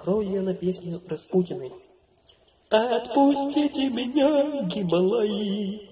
Открою я на песню Распутиной. Отпустите меня, Гималаи,